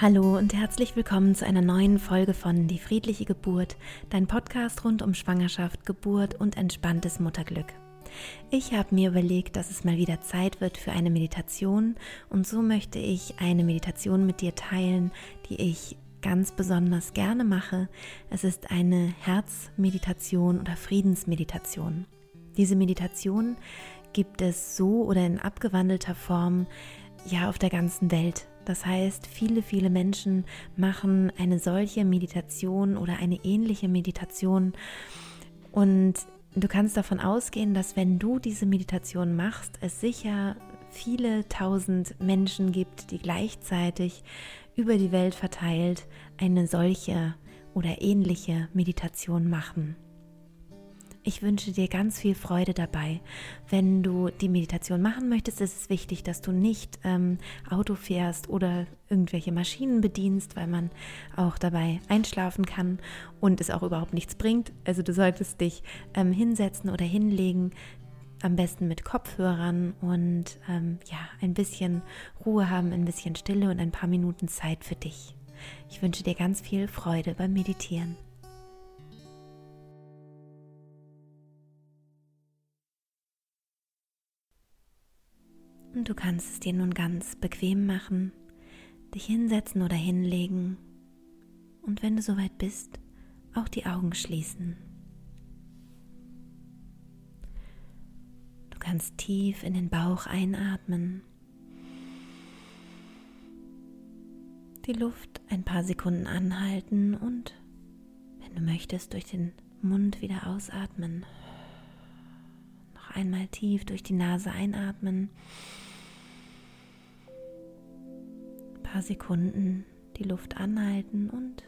Hallo und herzlich willkommen zu einer neuen Folge von Die friedliche Geburt, dein Podcast rund um Schwangerschaft, Geburt und entspanntes Mutterglück. Ich habe mir überlegt, dass es mal wieder Zeit wird für eine Meditation und so möchte ich eine Meditation mit dir teilen, die ich ganz besonders gerne mache. Es ist eine Herzmeditation oder Friedensmeditation. Diese Meditation gibt es so oder in abgewandelter Form ja auf der ganzen Welt. Das heißt, viele, viele Menschen machen eine solche Meditation oder eine ähnliche Meditation und du kannst davon ausgehen, dass wenn du diese Meditation machst, es sicher viele tausend Menschen gibt, die gleichzeitig über die Welt verteilt eine solche oder ähnliche Meditation machen. Ich wünsche dir ganz viel Freude dabei. Wenn du die Meditation machen möchtest, ist es wichtig, dass du nicht ähm, Auto fährst oder irgendwelche Maschinen bedienst, weil man auch dabei einschlafen kann und es auch überhaupt nichts bringt. Also du solltest dich ähm, hinsetzen oder hinlegen, am besten mit Kopfhörern und ähm, ja, ein bisschen Ruhe haben, ein bisschen Stille und ein paar Minuten Zeit für dich. Ich wünsche dir ganz viel Freude beim Meditieren. Und du kannst es dir nun ganz bequem machen, dich hinsetzen oder hinlegen und wenn du soweit bist, auch die Augen schließen. Du kannst tief in den Bauch einatmen, die Luft ein paar Sekunden anhalten und, wenn du möchtest, durch den Mund wieder ausatmen. Noch einmal tief durch die Nase einatmen paar Sekunden die Luft anhalten und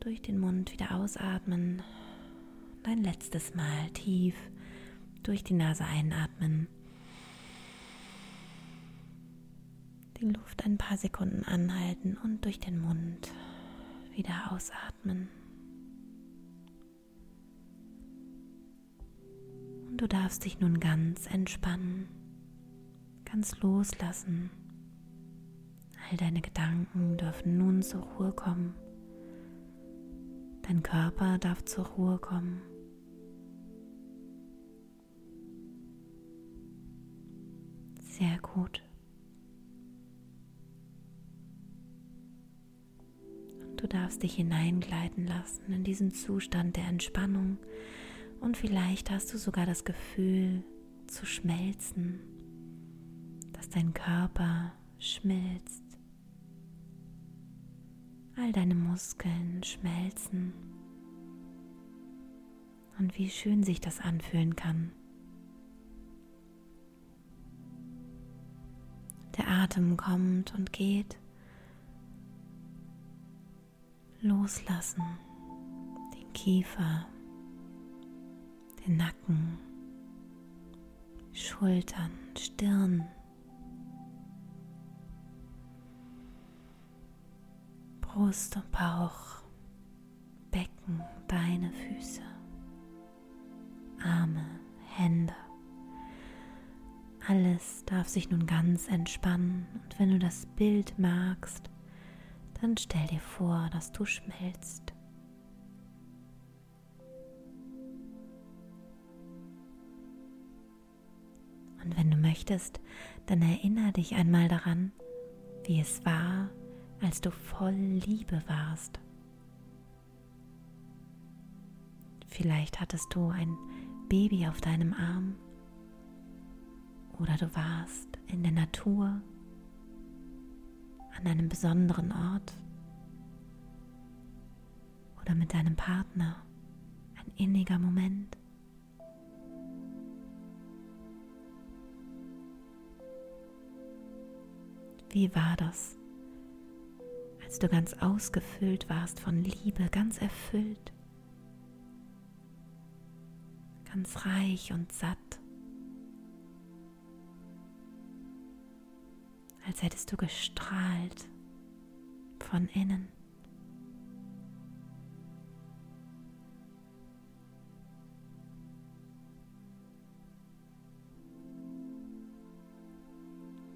durch den Mund wieder ausatmen. Und ein letztes Mal tief durch die Nase einatmen. Die Luft ein paar Sekunden anhalten und durch den Mund wieder ausatmen. Du darfst dich nun ganz entspannen, ganz loslassen. All deine Gedanken dürfen nun zur Ruhe kommen. Dein Körper darf zur Ruhe kommen. Sehr gut. Und du darfst dich hineingleiten lassen in diesen Zustand der Entspannung und vielleicht hast du sogar das Gefühl zu schmelzen, dass dein Körper schmilzt all deine Muskeln schmelzen und wie schön sich das anfühlen kann. Der Atem kommt und geht. Loslassen, den Kiefer, den Nacken, Schultern, Stirn. Brust und Bauch, Becken, Beine, Füße, Arme, Hände. Alles darf sich nun ganz entspannen und wenn du das Bild magst, dann stell dir vor, dass du schmelzt. Und wenn du möchtest, dann erinnere dich einmal daran, wie es war, als du voll Liebe warst. Vielleicht hattest du ein Baby auf deinem Arm oder du warst in der Natur an einem besonderen Ort oder mit deinem Partner ein inniger Moment. Wie war das? als du ganz ausgefüllt warst von Liebe, ganz erfüllt, ganz reich und satt, als hättest du gestrahlt von innen.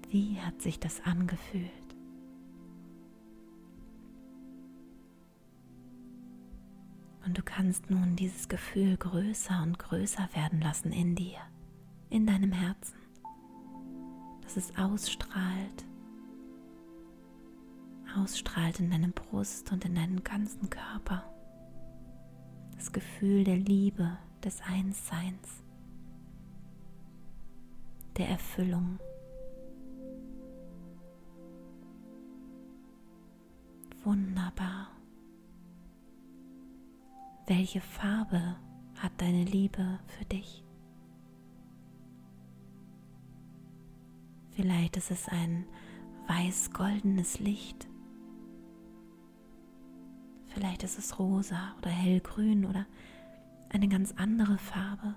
Wie hat sich das angefühlt? Und du kannst nun dieses Gefühl größer und größer werden lassen in dir, in deinem Herzen, dass es ausstrahlt, ausstrahlt in deine Brust und in deinen ganzen Körper. Das Gefühl der Liebe, des Einsseins, der Erfüllung. Wunderbar. Welche Farbe hat deine Liebe für dich? Vielleicht ist es ein weiß-goldenes Licht. Vielleicht ist es rosa oder hellgrün oder eine ganz andere Farbe.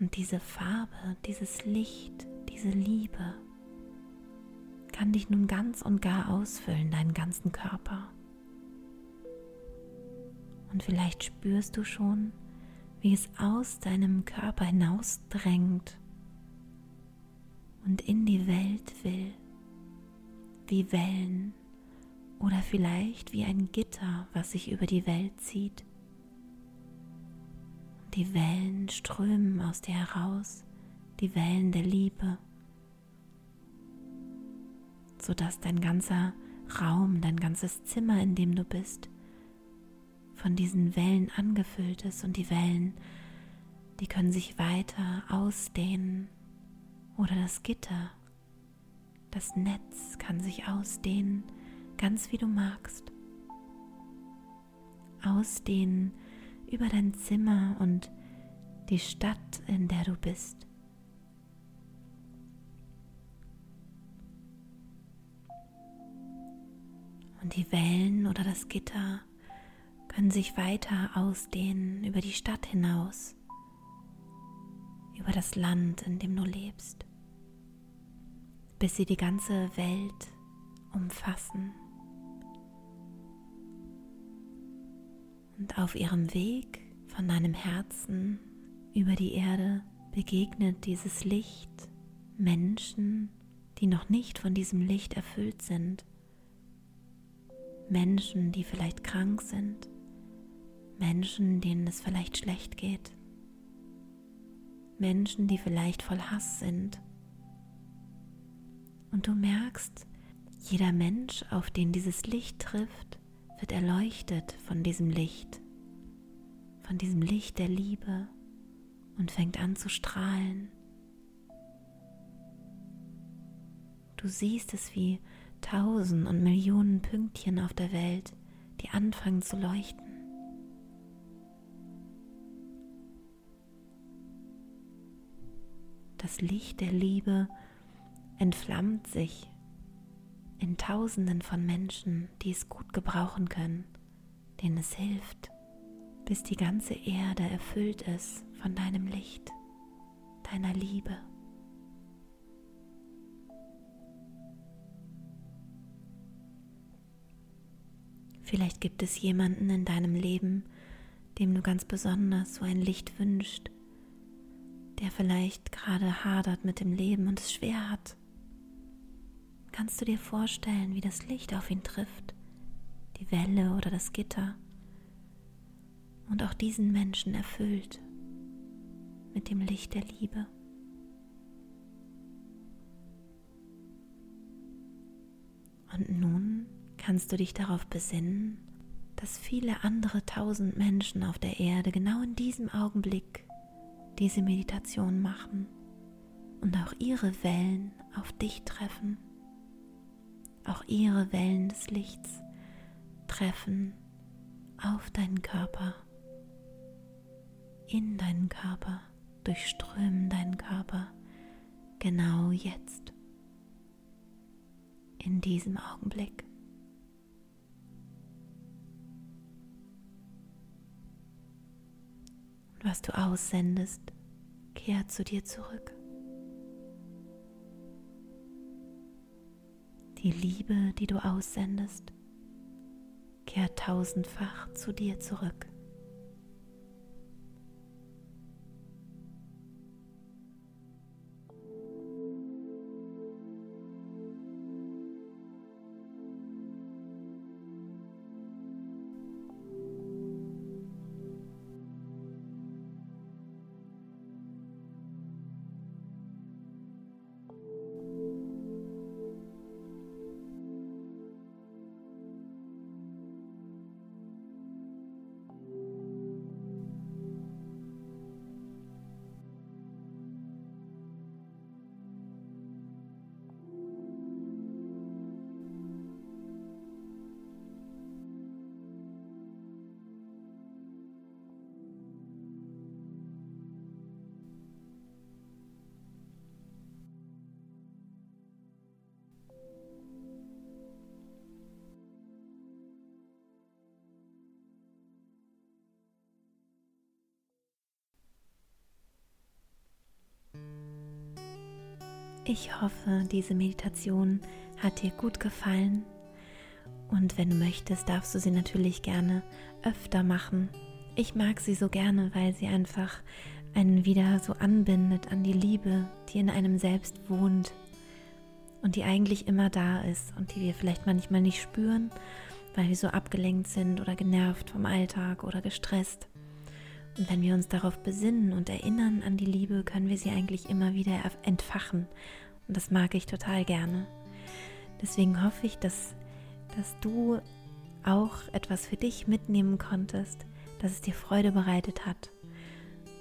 Und diese Farbe, dieses Licht, diese Liebe kann dich nun ganz und gar ausfüllen, deinen ganzen Körper. Und vielleicht spürst du schon, wie es aus deinem Körper hinausdrängt und in die Welt will, wie Wellen oder vielleicht wie ein Gitter, was sich über die Welt zieht. Die Wellen strömen aus dir heraus, die Wellen der Liebe, sodass dein ganzer Raum, dein ganzes Zimmer, in dem du bist, von diesen Wellen angefüllt ist und die Wellen, die können sich weiter ausdehnen oder das Gitter, das Netz kann sich ausdehnen, ganz wie du magst. Ausdehnen über dein Zimmer und die Stadt, in der du bist. Und die Wellen oder das Gitter können sich weiter ausdehnen über die Stadt hinaus, über das Land, in dem du lebst, bis sie die ganze Welt umfassen. Und auf ihrem Weg von deinem Herzen über die Erde begegnet dieses Licht Menschen, die noch nicht von diesem Licht erfüllt sind Menschen, die vielleicht krank sind, Menschen, denen es vielleicht schlecht geht, Menschen, die vielleicht voll Hass sind. Und du merkst, jeder Mensch, auf den dieses Licht trifft, wird erleuchtet von diesem Licht, von diesem Licht der Liebe und fängt an zu strahlen. Du siehst es wie tausend und Millionen Pünktchen auf der Welt, die anfangen zu leuchten. Das Licht der Liebe entflammt sich in Tausenden von Menschen, die es gut gebrauchen können, denen es hilft, bis die ganze Erde erfüllt ist von deinem Licht, deiner Liebe. Vielleicht gibt es jemanden in deinem Leben, dem du ganz besonders so ein Licht wünschst, der vielleicht gerade hadert mit dem Leben und es schwer hat. Kannst du dir vorstellen, wie das Licht auf ihn trifft, die Welle oder das Gitter, und auch diesen Menschen erfüllt mit dem Licht der Liebe? Und nun kannst du dich darauf besinnen, dass viele andere tausend Menschen auf der Erde genau in diesem Augenblick diese Meditation machen und auch ihre Wellen auf dich treffen, auch ihre Wellen des Lichts treffen auf deinen Körper, in deinen Körper, durchströmen deinen Körper, genau jetzt, in diesem Augenblick. Was du aussendest, kehrt zu dir zurück. Die Liebe, die du aussendest, kehrt tausendfach zu dir zurück. Ich hoffe, diese Meditation hat dir gut gefallen und wenn du möchtest, darfst du sie natürlich gerne öfter machen. Ich mag sie so gerne, weil sie einfach einen wieder so anbindet an die Liebe, die in einem selbst wohnt und die eigentlich immer da ist und die wir vielleicht manchmal nicht spüren, weil wir so abgelenkt sind oder genervt vom Alltag oder gestresst. Und wenn wir uns darauf besinnen und erinnern an die Liebe, können wir sie eigentlich immer wieder entfachen. Und das mag ich total gerne. Deswegen hoffe ich, dass, dass du auch etwas für dich mitnehmen konntest, dass es dir Freude bereitet hat.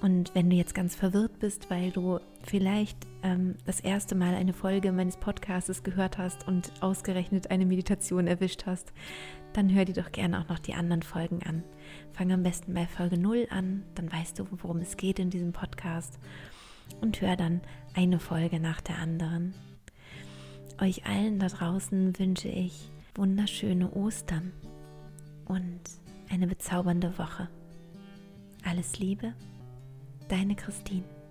Und wenn du jetzt ganz verwirrt bist, weil du vielleicht ähm, das erste Mal eine Folge meines Podcasts gehört hast und ausgerechnet eine Meditation erwischt hast, dann hör dir doch gerne auch noch die anderen Folgen an. Fang am besten bei Folge 0 an, dann weißt du, worum es geht in diesem Podcast und hör dann eine Folge nach der anderen. Euch allen da draußen wünsche ich wunderschöne Ostern und eine bezaubernde Woche. Alles Liebe, deine Christine.